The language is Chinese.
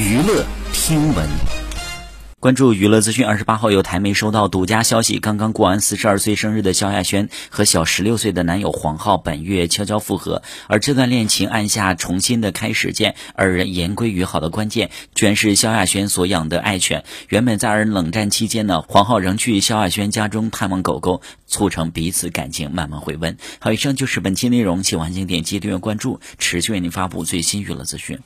娱乐听闻。关注娱乐资讯，二十八号有台媒收到独家消息，刚刚过完四十二岁生日的萧亚轩和小十六岁的男友黄浩本月悄悄复合，而这段恋情按下重新的开始键，二人言归于好的关键，居然是萧亚轩所养的爱犬。原本在二人冷战期间呢，黄浩仍去萧亚轩家中探望狗狗，促成彼此感情慢慢回温。好，以上就是本期内容，喜欢请点击订阅关注，持续为您发布最新娱乐资讯。